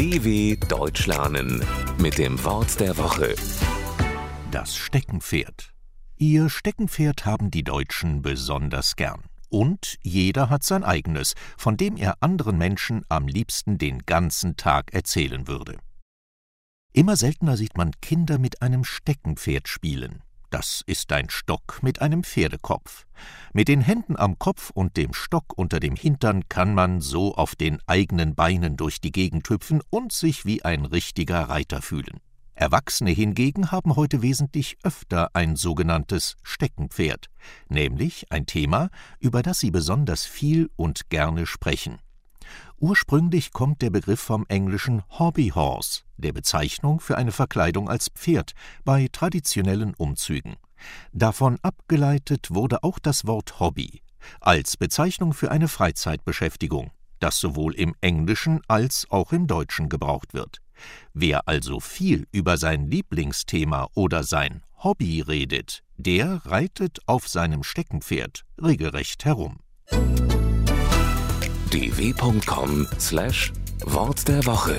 DW Deutsch lernen mit dem Wort der Woche. Das Steckenpferd. Ihr Steckenpferd haben die Deutschen besonders gern. Und jeder hat sein eigenes, von dem er anderen Menschen am liebsten den ganzen Tag erzählen würde. Immer seltener sieht man Kinder mit einem Steckenpferd spielen. Das ist ein Stock mit einem Pferdekopf. Mit den Händen am Kopf und dem Stock unter dem Hintern kann man so auf den eigenen Beinen durch die Gegend hüpfen und sich wie ein richtiger Reiter fühlen. Erwachsene hingegen haben heute wesentlich öfter ein sogenanntes Steckenpferd, nämlich ein Thema, über das sie besonders viel und gerne sprechen. Ursprünglich kommt der Begriff vom englischen Hobby Horse, der Bezeichnung für eine Verkleidung als Pferd bei traditionellen Umzügen. Davon abgeleitet wurde auch das Wort Hobby als Bezeichnung für eine Freizeitbeschäftigung, das sowohl im Englischen als auch im Deutschen gebraucht wird. Wer also viel über sein Lieblingsthema oder sein Hobby redet, der reitet auf seinem Steckenpferd regelrecht herum dw.com/wort der Woche